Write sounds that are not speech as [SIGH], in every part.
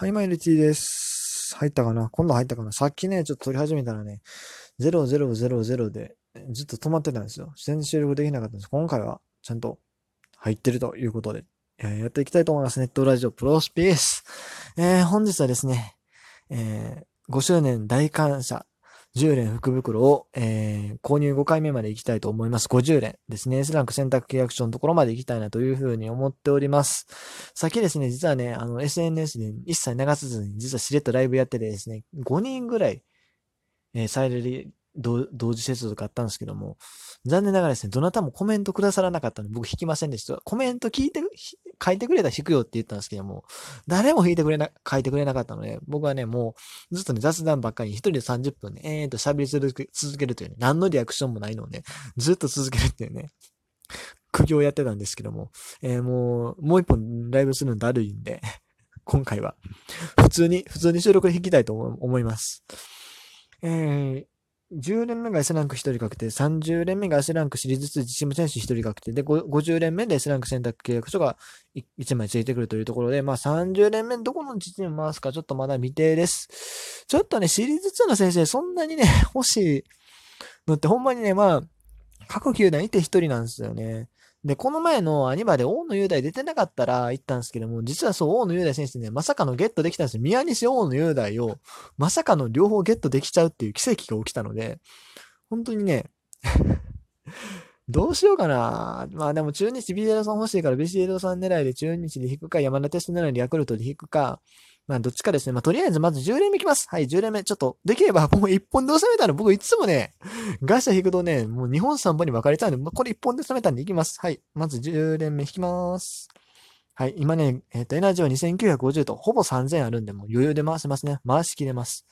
はい、マイルティです。入ったかな？今度入ったかな？さっきね、ちょっと撮り始めたらね、0000でずっと止まってたんですよ。全然収録できなかったんです。今回はちゃんと入ってるということで、えやっていきたいと思います。ネットラジオプロスピース。えー、本日はですね、えー、5周年大感謝10連福袋を、えー、購入5回目まで行きたいと思います。50連ですね。S ランク選択契約書のところまで行きたいなというふうに思っております。さっきですね、実はね、あの、SNS で一切流さずに、実はしれっとライブやっててですね、5人ぐらい、えー、サイレリ同時接続あったんですけども、残念ながらですね、どなたもコメントくださらなかったので、僕引きませんでした。コメント聞いて、書いてくれたら引くよって言ったんですけども、誰も引いてくれな、書いてくれなかったので、僕はね、もう、ずっとね、雑談ばっかり一人で30分ね、えーと喋り続けるというね、何のリアクションもないのをね、ずっと続けるっていうね、苦行やってたんですけども、えー、もう、もう一本ライブするのだるいんで、今回は、普通に、普通に収録で弾きたいと思います。えー、10連目が S ランク1人確定、30連目が S ランクシリーズ2チーム選手1人確定で、50連目で S ランク選択契約書が1枚ついてくるというところで、まあ30連目どこのチーム回すかちょっとまだ未定です。ちょっとね、シリーズ2の先生そんなにね、[LAUGHS] 欲しいのってほんまにね、まあ、各球団いて1人なんですよね。で、この前のアニバで大野雄大出てなかったら行ったんですけども、実はそう、大野雄大選手ね、まさかのゲットできたんですよ。宮西大野雄大を、まさかの両方ゲットできちゃうっていう奇跡が起きたので、本当にね [LAUGHS] どうしようかな。まあでも中日ビジェロさん欲しいからビジェロさん狙いで中日で引くか、山田テスト狙いでヤクルトで引くか、まあ、どっちかですね。まあ、とりあえず、まず10連目いきます。はい、10連目。ちょっと、できれば、[LAUGHS] もう1本で収めたら、僕いつもね、ガシャ引くとね、もう2本3本に分かれちゃうんで、まこれ1本で収めたんでいきます。はい、まず10連目引きます。はい、今ね、えっ、ー、と、エナジーは2950と、ほぼ3000あるんで、もう余裕で回せますね。回しきれます。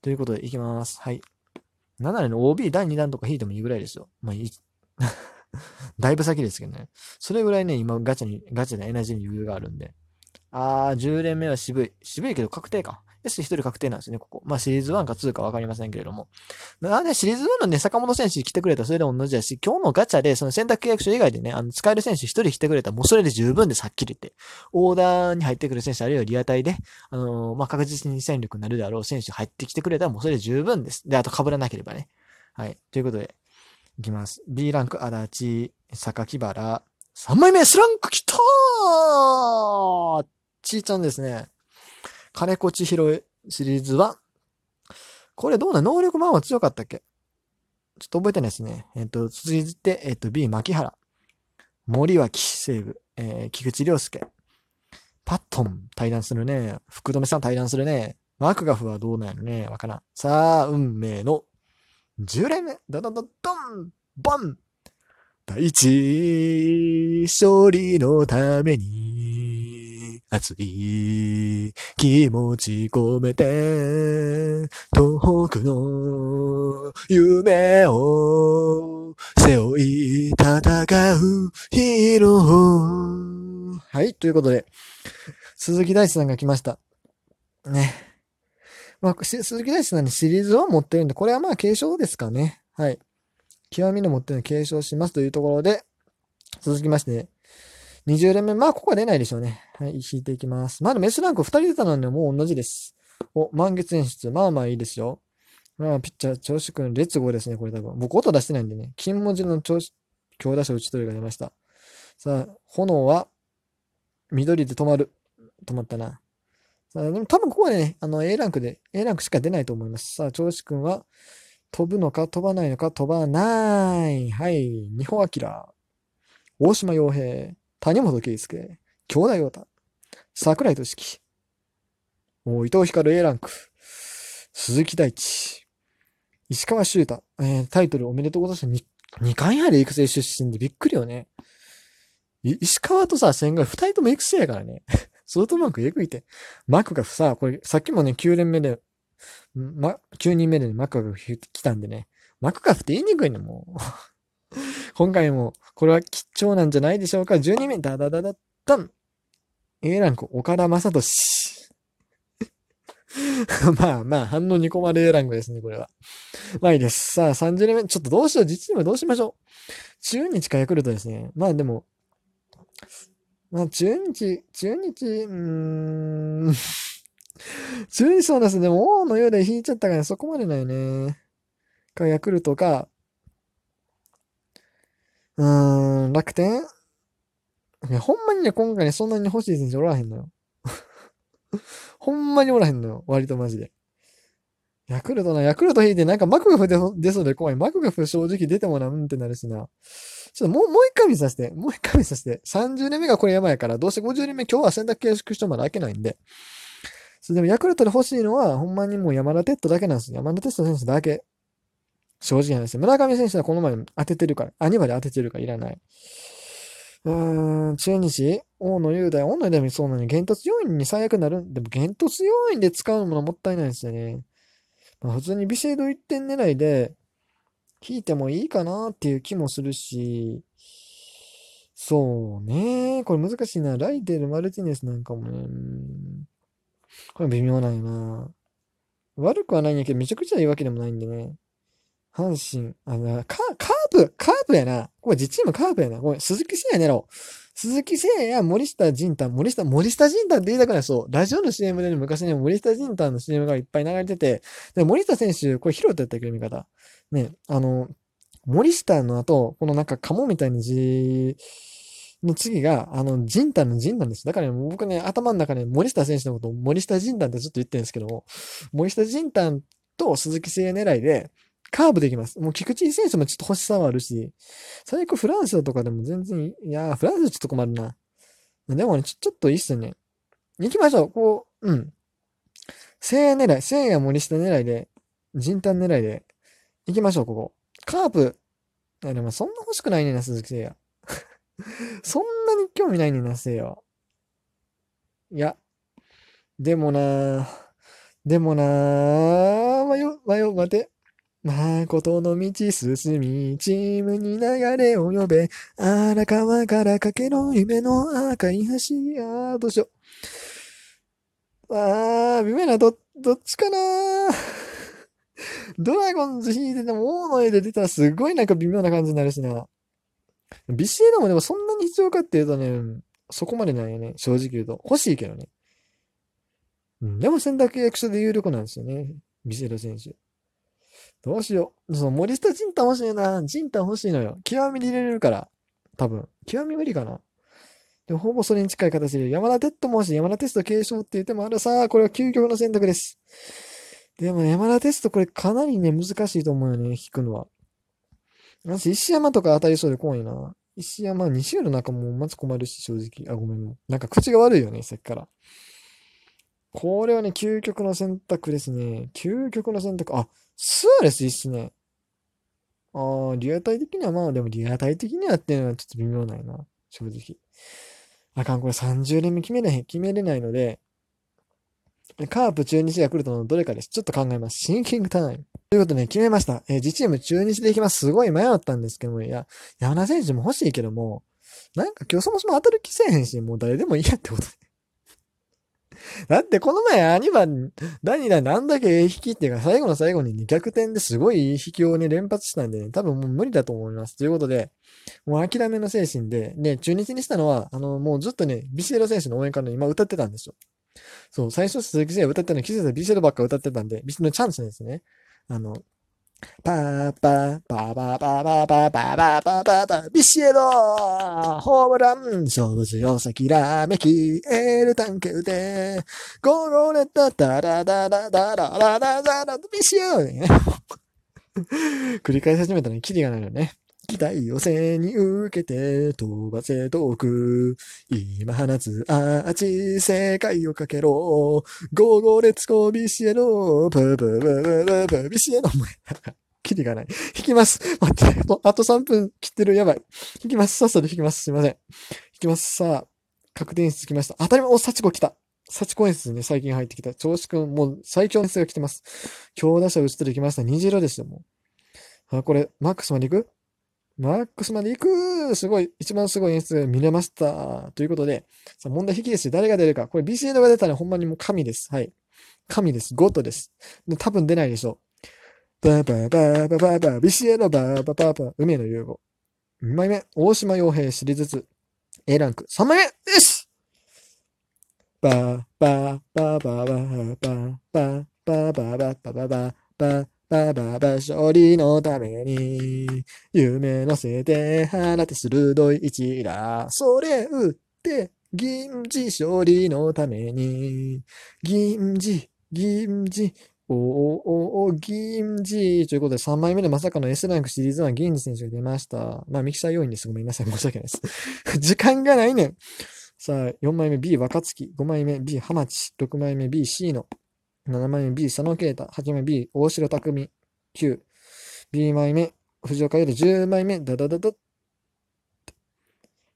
ということで、いきます。はい。7年の OB 第2弾とか引いてもいいぐらいですよ。まあ、いい。[LAUGHS] だいぶ先ですけどね。それぐらいね、今ガチャに、ガチャでエナジーに余裕があるんで。あー、10連目は渋い。渋いけど確定か。S1 人確定なんですね、ここ。まあシリーズ1か2かわかりませんけれども。まあね、シリーズ1のね、坂本選手来てくれたらそれでも同じだし、今日のガチャでその選択契約書以外でね、あの、使える選手1人来てくれたらもうそれで十分です、はっきり言って。オーダーに入ってくる選手、あるいはリアタイで、あのー、まあ確実に戦力になるであろう選手入ってきてくれたらもうそれで十分です。で、あと被らなければね。はい。ということで、いきます。B ランク、足立、榊原、3枚目、S ランク来たーちーちゃんですね。金子千尋シリーズは、これどうな能力マンは強かったっけ？ちょっと覚えてないですね。えっ、ー、と、続いて、えっ、ー、と、B、牧原。森脇、西武。えー、菊池涼介。パットン、対談するね。福留さん対談するね。マクガフはどうなんやね。わからん。さあ、運命の10連目。ドドドドンボン第一勝利のために熱い気持ち込めて、東北の夢を背負い戦うヒーロー。はい、ということで、鈴木大地さんが来ました。ね。まあ、鈴木大地さんにシリーズ1持ってるんで、これはまあ継承ですかね。はい。極みの持ってるの継承しますというところで、続きまして、ね20連目。まあ、ここは出ないでしょうね。はい、引いていきます。まだメスランク2人出たのでもう同じです。お、満月演出。まあまあいいですよ。まあ、ピッチャー、調子くん、列語ですね、これ多分。僕、音出してないんでね。金文字の調子、強打者打ち取りが出ました。さあ、炎は、緑で止まる。止まったな。さあ、でも多分ここはね、あの、A ランクで、A ランクしか出ないと思います。さあ、調子くんは、飛ぶのか飛ばないのか飛ばない。はい。日本明。大島洋平。谷本圭介、京田陽太、桜井俊樹、もう伊藤光 A ランク、鈴木大地、石川修太、えー、タイトルおめでとうございます。2, 回やで育成出身でびっくりよね。石川とさ、千賀、二人とも育成やからね。ソフトバンクえぐいて。マクガフさ、これ、さっきもね、9連目で、ま、9人目で、ね、マクガフ来たんでね。マクガフって言いにくいの、もう。[LAUGHS] 今回も、これは貴重なんじゃないでしょうか。12名、ダダダダッタン。A ランク、岡田正俊。[LAUGHS] まあまあ、反応2個まで A ランクですね、これは。まあいいです。さあ、30年目、ちょっとどうしよう、実にはどうしましょう。中日かヤクルトですね。まあでも、まあ中日、中日、うーん、[LAUGHS] 中日そうですね。でも、王のようで引いちゃったからそこまでないね。か、ヤクルトか、うーん、楽天？いや、ほんまにね、今回ね、そんなに欲しい選手おらへんのよ。[LAUGHS] ほんまにおらへんのよ。割とマジで。ヤクルトな、ヤクルト引いてなんかマクガフ出出そうで怖い。マクガフ正直出てもな、うんってなるしな。ちょっともう、もう一回見させて。もう一回見させて。30年目がこれ山やから、どうせ50年目今日は選択形式書まだ開けないんで。それでもヤクルトで欲しいのは、ほんまにもう山田哲人だけなんですよ。山田哲人選手だけ。正直なんですよ。村上選手はこの前当ててるから、アニバで当ててるからいらない。うーん、中日？大野雄大、大野雄大もそうなのに、限凸要員に最悪になる。でも限凸要員で使うものもったいないですよね。まあ、普通にビシエド1点狙いで、引いてもいいかなっていう気もするし、そうね。これ難しいな。ライデル、マルティネスなんかもね。これ微妙なんよな。悪くはないんやけど、めちゃくちゃいいわけでもないんでね。阪神、あの、カカープ、カープやな。これ実チームカープやな。ごめん、鈴木誠也狙おう。鈴木誠也や、森下仁太、森下、森下仁太って言いたくないそう。ラジオの CM で、ね、昔ね、森下仁太の CM がいっぱい流れてて、で、森下選手、これ拾ったやったっけ、見方。ね、あの、森下の後、このなんかカモみたいな字の次が、あの、仁太の仁なんです。だからね、僕ね、頭の中で、ね、森下選手のことを森下仁太ってずっと言ってるんですけども、森下仁太と鈴木誠也狙いで、カーブできます。もう菊池選手もちょっと欲しさはあるし、最悪フランスとかでも全然い。やー、フランスちょっと困るな。でもね、ちょ、ちょっといいっすよね。行きましょう。こう、うん。聖夜狙い、聖夜森下狙いで、人丹狙いで、行きましょう、ここ。カープ。いや、でもそんな欲しくないねんな、鈴木聖也。そんなに興味ないねんな、聖夜。いや。でもなでもな迷う、迷う、待て。誠の道進み、チームに流れを呼べ、荒川からかけろ夢の赤い橋、あー、どうしよう。あー、微妙な、ど、どっちかなドラゴンズ引いてても、大の絵で出たらすごいなんか微妙な感じになるしな。ビシエドもでもそんなに必要かっていうとね、そこまでないよね。正直言うと。欲しいけどね。うん、でも選択契約書で有力なんですよね。ビシエド選手。どうしよう。その森下仁太欲しいな。仁太欲しいのよ。極みで入れれるから。多分。極み無理かな。でほぼそれに近い形で、山田哲人も欲しい。山田哲人継承って言ってもあるさ。これは究極の選択です。でも、ね、山田テストこれかなりね、難しいと思うよね。引くのは。私、石山とか当たりそうで怖いな。石山、西浦なんかもまず困るし、正直。あ、ごめん。なんか口が悪いよね、さっきから。これはね、究極の選択ですね。究極の選択。あ、スアレスいいっすね。ああ、リアタイ的にはまあ、でもリアタイ的にはっていうのはちょっと微妙ないな。正直。あかん、これ30連目決めれへん、決めれないので、カープ中日が来るとのどれかです。ちょっと考えます。シンキングタイム。ということで、ね、決めました。えー、自チーム中日でいきます。すごい迷ったんですけども、いや、山田選手も欲しいけども、なんか今日そもそも当たる気せえへんし、もう誰でもいいやってことで。だってこの前アニバ、第2弾なんだけ A 引きっていうか最後の最後にね、逆転ですごい A 引きをね、連発したんでね、多分もう無理だと思います。ということで、もう諦めの精神で、ね、中日にしたのは、あの、もうずっとね、ビシエロ選手の応援歌の今歌ってたんですよ。そう、最初鈴木誠也歌ってたの気づいたらビシエロばっか歌ってたんで、ビシエロチャンスですね。あの、パーパー、パーパーパーパーパーパーパーパーパーパー、ビシエドホームラン勝負強さきらめき、エールタンケ打て、ゴロレッタダラダダダラダダダダビシエド [LAUGHS] 繰り返し始めたのにキリがないよね。期待を背に受けて飛ばせ遠く。今放つアーチ世界をかけろ。ゴーゴーレッツゴービシエロプープープープープービシエロもキリがない。引きます。待って、もうあと3分切ってる。やばい。引きます。さっさと引きます。すいません。引きます。さあ、確定演出来ました。当たり前、お、幸子来た。幸子演出ね、最近入ってきた。調子くん、もう最強の演出が来てます。強打者打ち取り来ました。虹色ですよ、もう。あ、これ、マックスまで行く？マックスまで行くすごい、一番すごい演出見れました。ということで、さ問題引きですよ。誰が出るか。これ BCL が出たらほんまにもう神です。はい。神です。ゴッドです。で多分出ないでしょう。バーバーバーバーバーバー、ビシエドバーバーバーバー、梅野優吾。2枚目、大島洋平シリーズ2。A ランク。3枚目よしバーバーバーバーバーバーバーバーバーバーバーバババババババ勝利のために夢乗せて放て鋭い一打それ打って銀次勝利のために銀次銀次おおおお銀次ということで3枚目でまさかの S ランクシリーズ1銀次選手が出ました。まあミキサー要員です。ごめんなさい。申し訳ないです。[LAUGHS] 時間がないねん。さあ、4枚目 B 若月、5枚目 B 浜地、6枚目 B シーノ、7枚目 B 佐野啓太、8枚目 B 大城匠、9、B 枚目藤岡より10枚目ダダダダ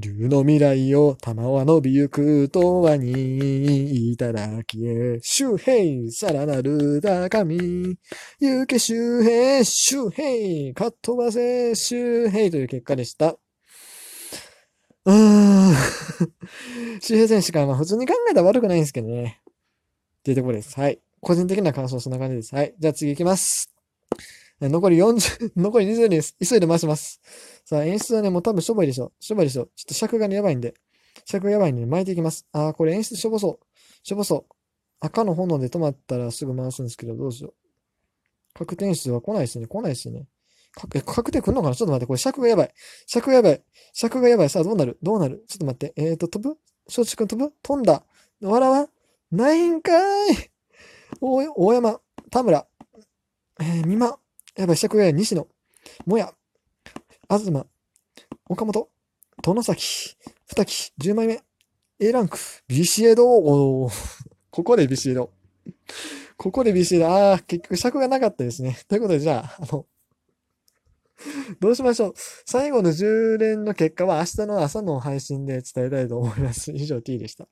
竜の未来を玉は伸びゆくとはにいただきへ周平さらなる高み行け周平周平かっ飛ばせ周平という結果でした。うーん。[LAUGHS] 周平選手からまあ普通に考えたら悪くないんですけどね。っていうところです。はい。個人的な感想はそんな感じです。はい。じゃあ次行きます。残り40、残り20です。急いで回します。さあ、演出はね、もう多分しょぼいでしょ。しょぼいでしょ。ちょっと尺がね、やばいんで。尺がやばいんで、巻いていきます。あー、これ演出しょぼそう。しょぼそう。赤の炎で止まったらすぐ回すんですけど、どうしよう。確定演出は来ないですね。来ないですね。え確定来んのかな？ちょっと待って、これ尺がやばい。尺がやばい。尺がやばい。さあ、どうなる？どうなる？ちょっと待って。えーと、飛ぶ？松竹くん飛ぶ？飛んだ。わらわ？ないんかーい。大山、田村、えー、美馬、やばい、尺がやばい。西野、もや、東、岡本、殿崎、二木、10枚目、A ランク、ビシエド、お [LAUGHS] ここでビシエド。ここでビシエド、あー、結局尺がなかったですね。ということで、じゃあ、あの、[LAUGHS] どうしましょう。最後の10連の結果は明日の朝の配信で伝えたいと思います。以上 T でした。